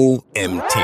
OMT.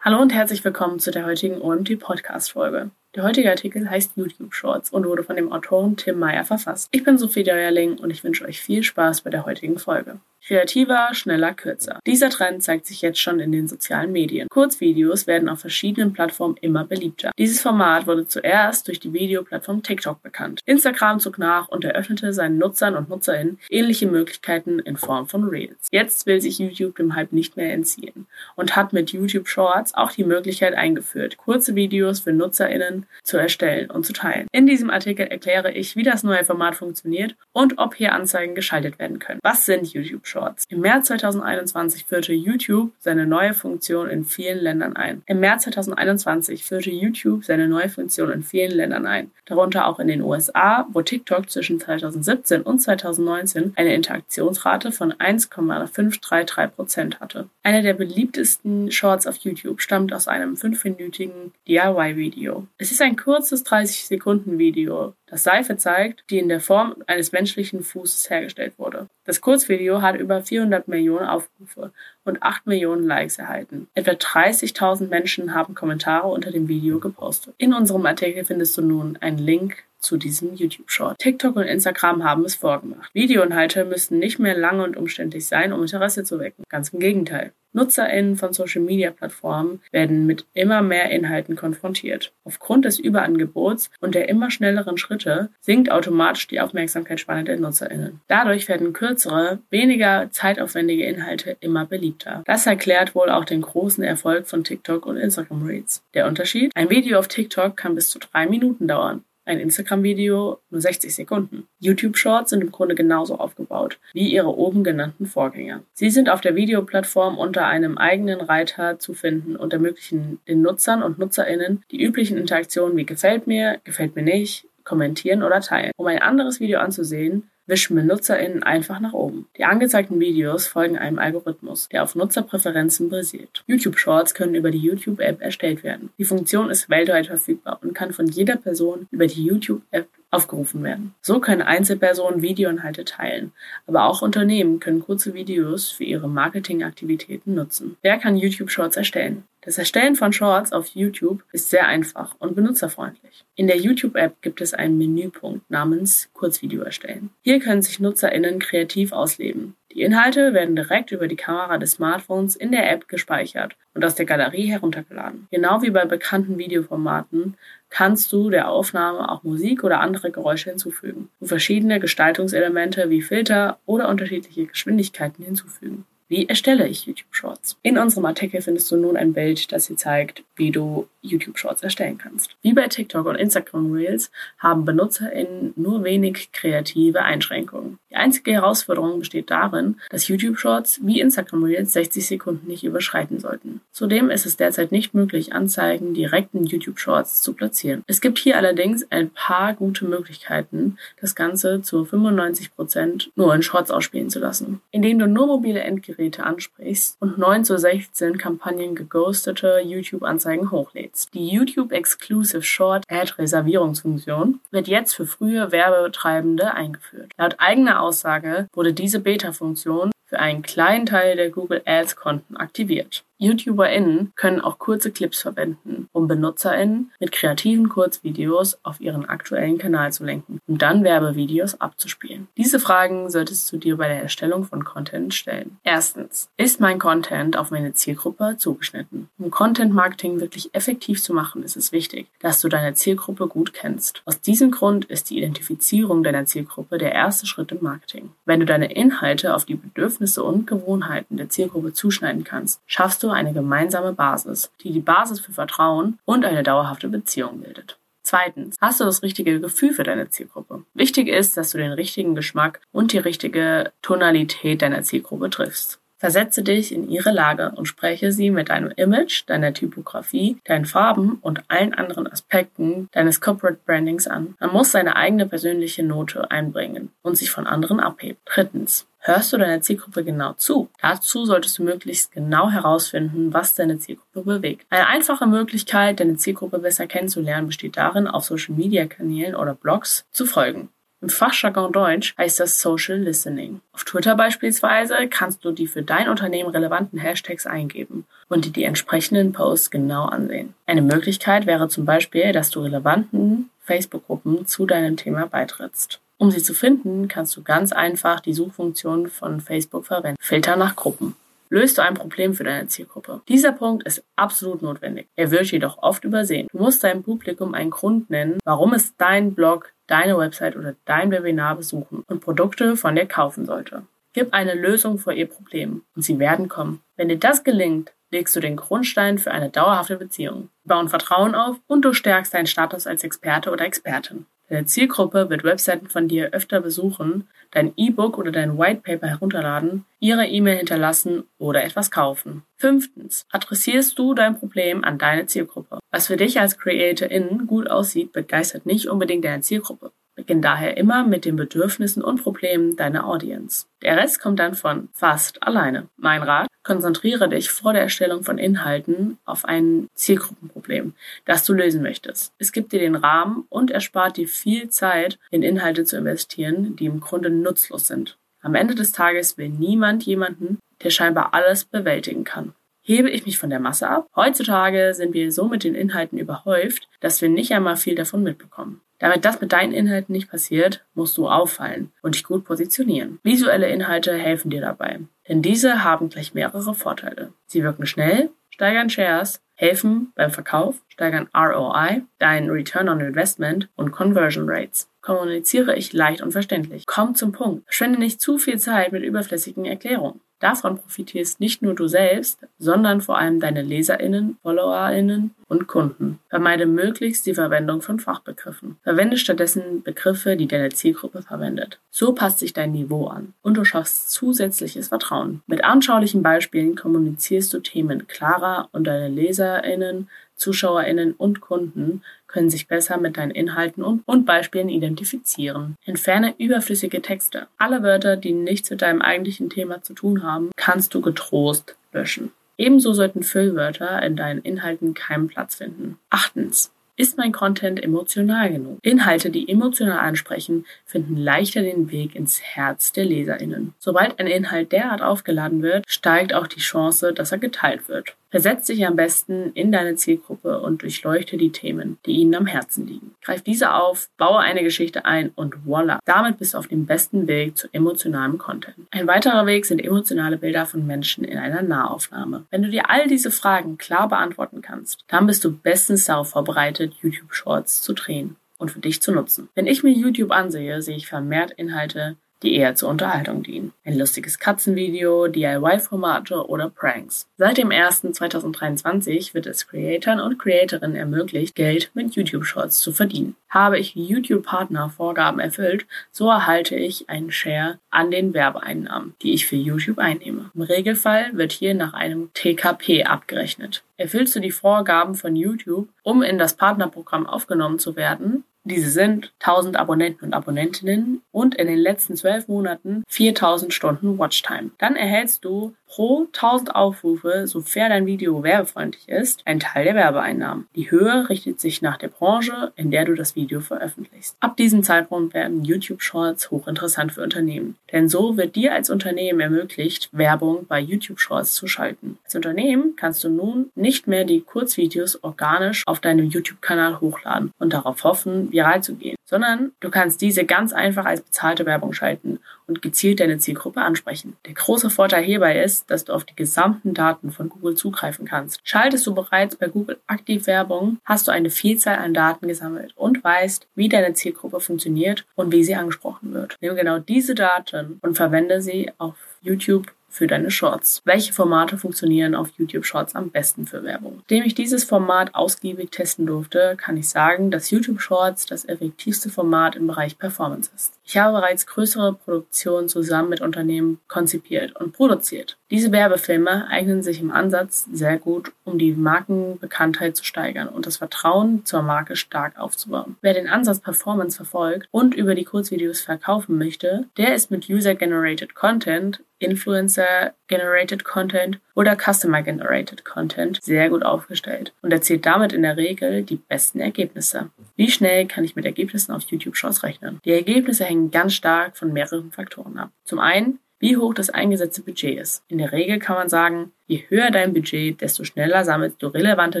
Hallo und herzlich willkommen zu der heutigen OMT Podcast Folge. Der heutige Artikel heißt YouTube Shorts und wurde von dem Autoren Tim Meyer verfasst. Ich bin Sophie Deuerling und ich wünsche euch viel Spaß bei der heutigen Folge. Kreativer, schneller, kürzer. Dieser Trend zeigt sich jetzt schon in den sozialen Medien. Kurzvideos werden auf verschiedenen Plattformen immer beliebter. Dieses Format wurde zuerst durch die Videoplattform TikTok bekannt. Instagram zog nach und eröffnete seinen Nutzern und Nutzerinnen ähnliche Möglichkeiten in Form von Reels. Jetzt will sich YouTube dem Hype nicht mehr entziehen und hat mit YouTube Shorts auch die Möglichkeit eingeführt, kurze Videos für Nutzerinnen zu erstellen und zu teilen. In diesem Artikel erkläre ich, wie das neue Format funktioniert und ob hier Anzeigen geschaltet werden können. Was sind YouTube Shorts. Im März 2021 führte YouTube seine neue Funktion in vielen Ländern ein. Im März 2021 führte YouTube seine neue Funktion in vielen Ländern ein, darunter auch in den USA, wo TikTok zwischen 2017 und 2019 eine Interaktionsrate von 1,533% hatte. Einer der beliebtesten Shorts auf YouTube stammt aus einem fünfminütigen DIY-Video. Es ist ein kurzes 30-Sekunden-Video, das Seife zeigt, die in der Form eines menschlichen Fußes hergestellt wurde. Das Kurzvideo hat über 400 Millionen Aufrufe und 8 Millionen Likes erhalten. Etwa 30.000 Menschen haben Kommentare unter dem Video gepostet. In unserem Artikel findest du nun einen Link zu diesem YouTube-Short. TikTok und Instagram haben es vorgemacht. Videoinhalte müssten nicht mehr lange und umständlich sein, um Interesse zu wecken. Ganz im Gegenteil. NutzerInnen von Social-Media-Plattformen werden mit immer mehr Inhalten konfrontiert. Aufgrund des Überangebots und der immer schnelleren Schritte sinkt automatisch die Aufmerksamkeitsspanne der NutzerInnen. Dadurch werden kürzere, weniger zeitaufwendige Inhalte immer beliebter. Das erklärt wohl auch den großen Erfolg von TikTok und Instagram Reels. Der Unterschied? Ein Video auf TikTok kann bis zu drei Minuten dauern ein Instagram-Video nur 60 Sekunden. YouTube-Shorts sind im Grunde genauso aufgebaut wie ihre oben genannten Vorgänger. Sie sind auf der Videoplattform unter einem eigenen Reiter zu finden und ermöglichen den Nutzern und Nutzerinnen die üblichen Interaktionen wie gefällt mir, gefällt mir nicht, kommentieren oder teilen. Um ein anderes Video anzusehen, wischen BenutzerInnen einfach nach oben. Die angezeigten Videos folgen einem Algorithmus, der auf Nutzerpräferenzen basiert. YouTube Shorts können über die YouTube-App erstellt werden. Die Funktion ist weltweit verfügbar und kann von jeder Person über die YouTube-App aufgerufen werden. So können Einzelpersonen Videoinhalte teilen, aber auch Unternehmen können kurze Videos für ihre Marketingaktivitäten nutzen. Wer kann YouTube Shorts erstellen? Das Erstellen von Shorts auf YouTube ist sehr einfach und benutzerfreundlich. In der YouTube-App gibt es einen Menüpunkt namens Kurzvideo erstellen. Hier können sich NutzerInnen kreativ ausleben. Die Inhalte werden direkt über die Kamera des Smartphones in der App gespeichert und aus der Galerie heruntergeladen. Genau wie bei bekannten Videoformaten kannst du der Aufnahme auch Musik oder andere Geräusche hinzufügen und verschiedene Gestaltungselemente wie Filter oder unterschiedliche Geschwindigkeiten hinzufügen. Wie erstelle ich YouTube Shorts? In unserem Artikel findest du nun ein Bild, das dir zeigt, wie du YouTube Shorts erstellen kannst. Wie bei TikTok und Instagram Reels haben BenutzerInnen nur wenig kreative Einschränkungen. Die einzige Herausforderung besteht darin, dass YouTube Shorts wie Instagram Reels 60 Sekunden nicht überschreiten sollten. Zudem ist es derzeit nicht möglich, Anzeigen direkt in YouTube Shorts zu platzieren. Es gibt hier allerdings ein paar gute Möglichkeiten, das Ganze zu 95 Prozent nur in Shorts ausspielen zu lassen. Indem du nur mobile Endgeräte ansprichst und 9 zu 16 Kampagnen geghostete YouTube-Anzeigen hochlädst. Die YouTube Exclusive Short Ad Reservierungsfunktion wird jetzt für frühe Werbetreibende eingeführt. Laut eigener Aussage wurde diese Beta-Funktion für einen kleinen Teil der Google Ads Konten aktiviert. YouTuberInnen können auch kurze Clips verwenden, um BenutzerInnen mit kreativen Kurzvideos auf ihren aktuellen Kanal zu lenken und dann Werbevideos abzuspielen. Diese Fragen solltest du dir bei der Erstellung von Content stellen. Erstens, ist mein Content auf meine Zielgruppe zugeschnitten? Um Content Marketing wirklich effektiv zu machen, ist es wichtig, dass du deine Zielgruppe gut kennst. Aus diesem Grund ist die Identifizierung deiner Zielgruppe der erste Schritt im Marketing. Wenn du deine Inhalte auf die Bedürfnisse und Gewohnheiten der Zielgruppe zuschneiden kannst, schaffst du eine gemeinsame Basis, die die Basis für Vertrauen und eine dauerhafte Beziehung bildet. Zweitens, hast du das richtige Gefühl für deine Zielgruppe? Wichtig ist, dass du den richtigen Geschmack und die richtige Tonalität deiner Zielgruppe triffst. Versetze dich in ihre Lage und spreche sie mit deinem Image, deiner Typografie, deinen Farben und allen anderen Aspekten deines Corporate Brandings an. Man muss seine eigene persönliche Note einbringen und sich von anderen abheben. Drittens, Hörst du deiner Zielgruppe genau zu? Dazu solltest du möglichst genau herausfinden, was deine Zielgruppe bewegt. Eine einfache Möglichkeit, deine Zielgruppe besser kennenzulernen, besteht darin, auf Social Media Kanälen oder Blogs zu folgen. Im Fachjargon Deutsch heißt das Social Listening. Auf Twitter beispielsweise kannst du die für dein Unternehmen relevanten Hashtags eingeben und dir die entsprechenden Posts genau ansehen. Eine Möglichkeit wäre zum Beispiel, dass du relevanten Facebook-Gruppen zu deinem Thema beitrittst. Um sie zu finden, kannst du ganz einfach die Suchfunktion von Facebook verwenden. Filter nach Gruppen löst du ein Problem für deine Zielgruppe. Dieser Punkt ist absolut notwendig. Er wird jedoch oft übersehen. Du musst deinem Publikum einen Grund nennen, warum es deinen Blog, deine Website oder dein Webinar besuchen und Produkte von dir kaufen sollte. Gib eine Lösung für ihr Problem und sie werden kommen. Wenn dir das gelingt, legst du den Grundstein für eine dauerhafte Beziehung. Bauen Vertrauen auf und du stärkst deinen Status als Experte oder Expertin. Deine Zielgruppe wird Webseiten von dir öfter besuchen, dein E-Book oder dein White Paper herunterladen, ihre E-Mail hinterlassen oder etwas kaufen. Fünftens. Adressierst du dein Problem an deine Zielgruppe. Was für dich als CreatorIn gut aussieht, begeistert nicht unbedingt deine Zielgruppe. Beginn daher immer mit den Bedürfnissen und Problemen deiner Audience. Der Rest kommt dann von fast alleine. Mein Rat, konzentriere dich vor der Erstellung von Inhalten auf ein Zielgruppenproblem, das du lösen möchtest. Es gibt dir den Rahmen und erspart dir viel Zeit, in Inhalte zu investieren, die im Grunde nutzlos sind. Am Ende des Tages will niemand jemanden, der scheinbar alles bewältigen kann. Hebe ich mich von der Masse ab? Heutzutage sind wir so mit den Inhalten überhäuft, dass wir nicht einmal viel davon mitbekommen. Damit das mit deinen Inhalten nicht passiert, musst du auffallen und dich gut positionieren. Visuelle Inhalte helfen dir dabei, denn diese haben gleich mehrere Vorteile. Sie wirken schnell, steigern Shares, helfen beim Verkauf, steigern ROI, dein Return on Investment und Conversion Rates. Kommuniziere ich leicht und verständlich. Komm zum Punkt. Verschwende nicht zu viel Zeit mit überflüssigen Erklärungen. Davon profitierst nicht nur du selbst, sondern vor allem deine LeserInnen, FollowerInnen und Kunden. Vermeide möglichst die Verwendung von Fachbegriffen. Verwende stattdessen Begriffe, die deine Zielgruppe verwendet. So passt sich dein Niveau an und du schaffst zusätzliches Vertrauen. Mit anschaulichen Beispielen kommunizierst du Themen klarer und deine LeserInnen ZuschauerInnen und Kunden können sich besser mit deinen Inhalten und, und Beispielen identifizieren. Entferne überflüssige Texte. Alle Wörter, die nichts mit deinem eigentlichen Thema zu tun haben, kannst du getrost löschen. Ebenso sollten Füllwörter in deinen Inhalten keinen Platz finden. Achtens. Ist mein Content emotional genug? Inhalte, die emotional ansprechen, finden leichter den Weg ins Herz der Leserinnen. Sobald ein Inhalt derart aufgeladen wird, steigt auch die Chance, dass er geteilt wird. Versetz dich am besten in deine Zielgruppe und durchleuchte die Themen, die ihnen am Herzen liegen. Greif diese auf, baue eine Geschichte ein und voila. Damit bist du auf dem besten Weg zu emotionalem Content. Ein weiterer Weg sind emotionale Bilder von Menschen in einer Nahaufnahme. Wenn du dir all diese Fragen klar beantworten kannst, dann bist du bestens darauf vorbereitet, YouTube Shorts zu drehen und für dich zu nutzen. Wenn ich mir YouTube ansehe, sehe ich vermehrt Inhalte, die eher zur Unterhaltung dienen. Ein lustiges Katzenvideo, DIY-Formate oder Pranks. Seit dem 1.2023 wird es Creatoren und Creatorinnen ermöglicht, Geld mit YouTube-Shorts zu verdienen. Habe ich YouTube-Partner-Vorgaben erfüllt, so erhalte ich einen Share an den Werbeeinnahmen, die ich für YouTube einnehme. Im Regelfall wird hier nach einem TKP abgerechnet. Erfüllst du die Vorgaben von YouTube, um in das Partnerprogramm aufgenommen zu werden, diese sind 1000 Abonnenten und Abonnentinnen und in den letzten 12 Monaten 4000 Stunden Watchtime. Dann erhältst du pro 1000 Aufrufe, sofern dein Video werbefreundlich ist, einen Teil der Werbeeinnahmen. Die Höhe richtet sich nach der Branche, in der du das Video veröffentlichst. Ab diesem Zeitpunkt werden YouTube Shorts hochinteressant für Unternehmen, denn so wird dir als Unternehmen ermöglicht, Werbung bei YouTube Shorts zu schalten. Als Unternehmen kannst du nun nicht mehr die Kurzvideos organisch auf deinem YouTube-Kanal hochladen und darauf hoffen, viral zu gehen, sondern du kannst diese ganz einfach als bezahlte Werbung schalten und gezielt deine Zielgruppe ansprechen. Der große Vorteil hierbei ist, dass du auf die gesamten Daten von Google zugreifen kannst. Schaltest du bereits bei Google aktiv Werbung, hast du eine Vielzahl an Daten gesammelt und weißt, wie deine Zielgruppe funktioniert und wie sie angesprochen wird. Nimm genau diese Daten und verwende sie auf YouTube für deine Shorts. Welche Formate funktionieren auf YouTube Shorts am besten für Werbung? Nachdem ich dieses Format ausgiebig testen durfte, kann ich sagen, dass YouTube Shorts das effektivste Format im Bereich Performance ist. Ich habe bereits größere Produktionen zusammen mit Unternehmen konzipiert und produziert. Diese Werbefilme eignen sich im Ansatz sehr gut, um die Markenbekanntheit zu steigern und das Vertrauen zur Marke stark aufzubauen. Wer den Ansatz Performance verfolgt und über die Kurzvideos verkaufen möchte, der ist mit User-Generated Content Influencer-Generated Content oder Customer-Generated Content sehr gut aufgestellt und erzielt damit in der Regel die besten Ergebnisse. Wie schnell kann ich mit Ergebnissen auf YouTube Shorts rechnen? Die Ergebnisse hängen ganz stark von mehreren Faktoren ab. Zum einen wie hoch das eingesetzte Budget ist. In der Regel kann man sagen, je höher dein Budget, desto schneller sammelst du relevante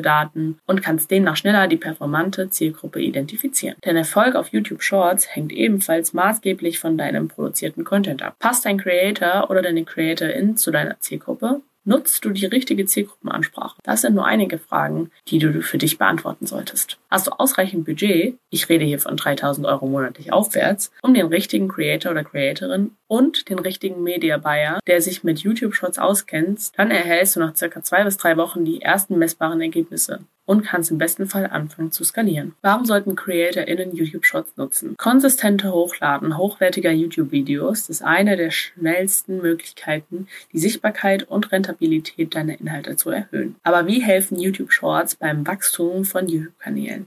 Daten und kannst demnach schneller die performante Zielgruppe identifizieren. Dein Erfolg auf YouTube Shorts hängt ebenfalls maßgeblich von deinem produzierten Content ab. Passt dein Creator oder deine Creatorin zu deiner Zielgruppe? Nutzt du die richtige Zielgruppenansprache? Das sind nur einige Fragen, die du für dich beantworten solltest. Hast du ausreichend Budget, ich rede hier von 3000 Euro monatlich aufwärts, um den richtigen Creator oder Creatorin und den richtigen Media Buyer, der sich mit YouTube Shorts auskennt, dann erhältst du nach circa zwei bis drei Wochen die ersten messbaren Ergebnisse und kannst im besten Fall anfangen zu skalieren. Warum sollten CreatorInnen YouTube Shorts nutzen? Konsistente Hochladen hochwertiger YouTube-Videos ist eine der schnellsten Möglichkeiten, die Sichtbarkeit und Rentabilität deiner Inhalte zu erhöhen. Aber wie helfen YouTube Shorts beim Wachstum von YouTube-Kanälen?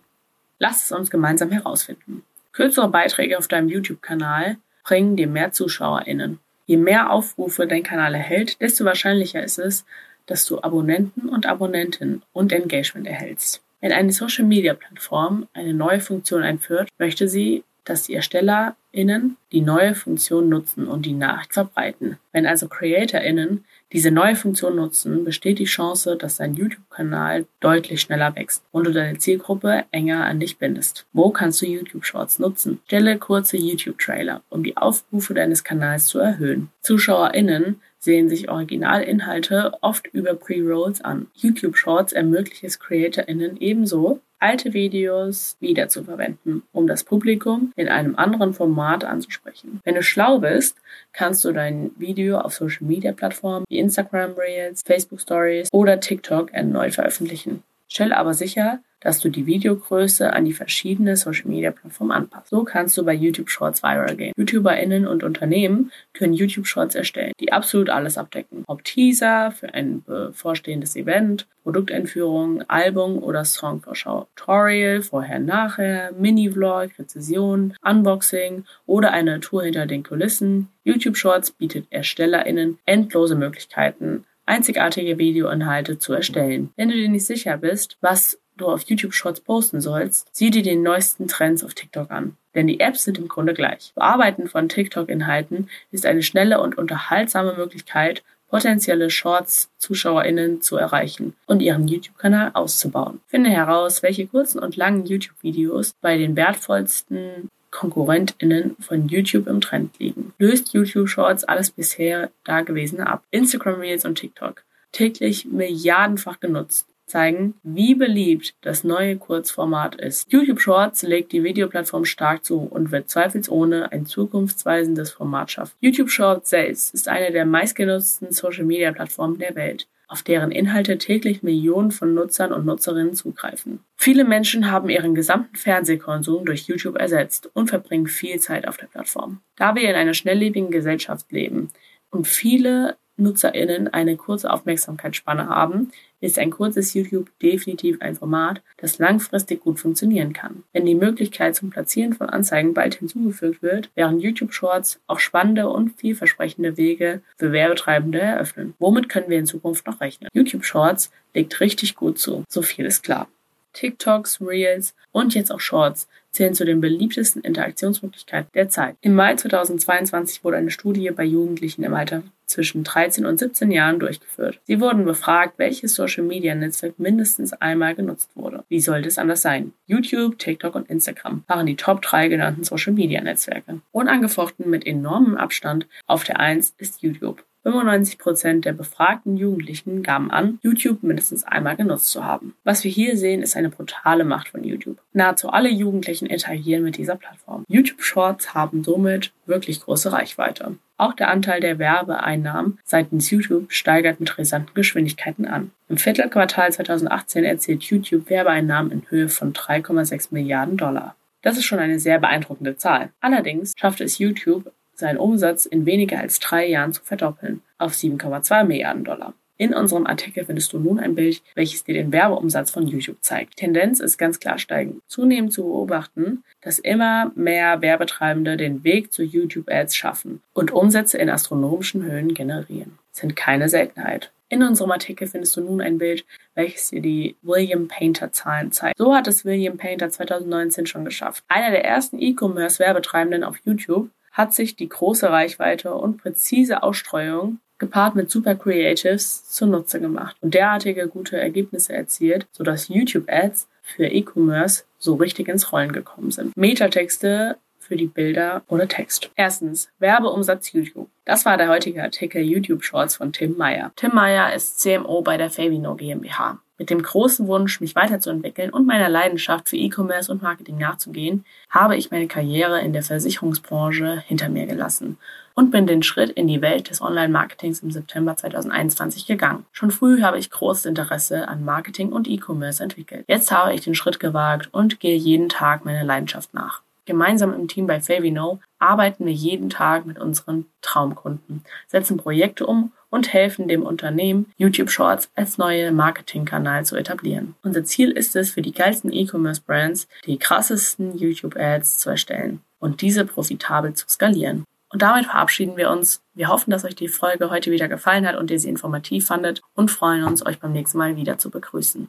Lass es uns gemeinsam herausfinden. Kürzere Beiträge auf deinem YouTube-Kanal bringen dir mehr ZuschauerInnen. Je mehr Aufrufe dein Kanal erhält, desto wahrscheinlicher ist es, dass du Abonnenten und Abonnentinnen und Engagement erhältst. Wenn eine Social-Media-Plattform eine neue Funktion einführt, möchte sie, dass die ErstellerInnen die neue Funktion nutzen und die Nachricht verbreiten. Wenn also CreatorInnen diese neue Funktion nutzen, besteht die Chance, dass dein YouTube-Kanal deutlich schneller wächst und du deine Zielgruppe enger an dich bindest. Wo kannst du YouTube Shorts nutzen? Stelle kurze YouTube-Trailer, um die Aufrufe deines Kanals zu erhöhen. ZuschauerInnen sehen sich Originalinhalte oft über Pre-Rolls an. YouTube Shorts ermöglicht es CreatorInnen ebenso, alte Videos wiederzuverwenden, um das Publikum in einem anderen Format anzusprechen. Wenn du schlau bist, kannst du dein Video auf Social Media Plattformen wie Instagram Reels, Facebook Stories oder TikTok erneut veröffentlichen. Stelle aber sicher, dass du die Videogröße an die verschiedenen Social Media Plattformen anpasst. So kannst du bei YouTube Shorts viral gehen. YouTuberInnen und Unternehmen können YouTube Shorts erstellen, die absolut alles abdecken. Ob Teaser für ein bevorstehendes Event, Produkteinführung, Album oder Songvorschau, Tutorial, vorher, nachher, Mini-Vlog, Rezession, Unboxing oder eine Tour hinter den Kulissen. YouTube Shorts bietet ErstellerInnen endlose Möglichkeiten, einzigartige Videoinhalte zu erstellen. Wenn du dir nicht sicher bist, was du auf YouTube Shorts posten sollst, sieh dir den neuesten Trends auf TikTok an. Denn die Apps sind im Grunde gleich. Bearbeiten von TikTok-Inhalten ist eine schnelle und unterhaltsame Möglichkeit, potenzielle Shorts-ZuschauerInnen zu erreichen und ihren YouTube-Kanal auszubauen. Finde heraus, welche kurzen und langen YouTube-Videos bei den wertvollsten KonkurrentInnen von YouTube im Trend liegen. Löst YouTube Shorts alles bisher Dagewesene ab. Instagram Reels und TikTok. Täglich milliardenfach genutzt zeigen, wie beliebt das neue Kurzformat ist. YouTube Shorts legt die Videoplattform stark zu und wird zweifelsohne ein zukunftsweisendes Format schaffen. YouTube Shorts selbst ist eine der meistgenutzten Social-Media-Plattformen der Welt auf deren Inhalte täglich Millionen von Nutzern und Nutzerinnen zugreifen. Viele Menschen haben ihren gesamten Fernsehkonsum durch YouTube ersetzt und verbringen viel Zeit auf der Plattform. Da wir in einer schnelllebigen Gesellschaft leben und viele NutzerInnen eine kurze Aufmerksamkeitsspanne haben, ist ein kurzes YouTube definitiv ein Format, das langfristig gut funktionieren kann. Wenn die Möglichkeit zum Platzieren von Anzeigen bald hinzugefügt wird, werden YouTube Shorts auch spannende und vielversprechende Wege für Werbetreibende eröffnen. Womit können wir in Zukunft noch rechnen? YouTube Shorts legt richtig gut zu. So viel ist klar. TikToks, Reels und jetzt auch Shorts zählen zu den beliebtesten Interaktionsmöglichkeiten der Zeit. Im Mai 2022 wurde eine Studie bei Jugendlichen im Alter zwischen 13 und 17 Jahren durchgeführt. Sie wurden befragt, welches Social-Media-Netzwerk mindestens einmal genutzt wurde. Wie sollte es anders sein? YouTube, TikTok und Instagram waren die Top 3 genannten Social-Media-Netzwerke. Unangefochten mit enormem Abstand auf der 1 ist YouTube. 95 Prozent der befragten Jugendlichen gaben an, YouTube mindestens einmal genutzt zu haben. Was wir hier sehen, ist eine brutale Macht von YouTube. Nahezu alle Jugendlichen interagieren mit dieser Plattform. YouTube Shorts haben somit wirklich große Reichweite. Auch der Anteil der Werbeeinnahmen seitens YouTube steigert mit rasanten Geschwindigkeiten an. Im Viertelquartal 2018 erzielt YouTube Werbeeinnahmen in Höhe von 3,6 Milliarden Dollar. Das ist schon eine sehr beeindruckende Zahl. Allerdings schafft es YouTube seinen Umsatz in weniger als drei Jahren zu verdoppeln auf 7,2 Milliarden Dollar. In unserem Artikel findest du nun ein Bild, welches dir den Werbeumsatz von YouTube zeigt. Die Tendenz ist ganz klar steigend. Zunehmend zu beobachten, dass immer mehr Werbetreibende den Weg zu YouTube-Ads schaffen und Umsätze in astronomischen Höhen generieren. Sind keine Seltenheit. In unserem Artikel findest du nun ein Bild, welches dir die William Painter Zahlen zeigt. So hat es William Painter 2019 schon geschafft. Einer der ersten E-Commerce-Werbetreibenden auf YouTube hat sich die große Reichweite und präzise Ausstreuung gepaart mit Super Creatives zunutze gemacht und derartige gute Ergebnisse erzielt, sodass YouTube-Ads für E-Commerce so richtig ins Rollen gekommen sind. Metatexte für die Bilder ohne Text. Erstens, Werbeumsatz YouTube. Das war der heutige Artikel YouTube Shorts von Tim Meyer. Tim Meyer ist CMO bei der Favino GmbH. Mit dem großen Wunsch, mich weiterzuentwickeln und meiner Leidenschaft für E-Commerce und Marketing nachzugehen, habe ich meine Karriere in der Versicherungsbranche hinter mir gelassen und bin den Schritt in die Welt des Online-Marketings im September 2021 gegangen. Schon früh habe ich großes Interesse an Marketing und E-Commerce entwickelt. Jetzt habe ich den Schritt gewagt und gehe jeden Tag meiner Leidenschaft nach. Gemeinsam im Team bei Favino arbeiten wir jeden Tag mit unseren Traumkunden, setzen Projekte um und helfen dem Unternehmen, YouTube Shorts als neue Marketingkanal zu etablieren. Unser Ziel ist es, für die geilsten E-Commerce-Brands die krassesten YouTube-Ads zu erstellen und diese profitabel zu skalieren. Und damit verabschieden wir uns. Wir hoffen, dass euch die Folge heute wieder gefallen hat und ihr sie informativ fandet und freuen uns, euch beim nächsten Mal wieder zu begrüßen.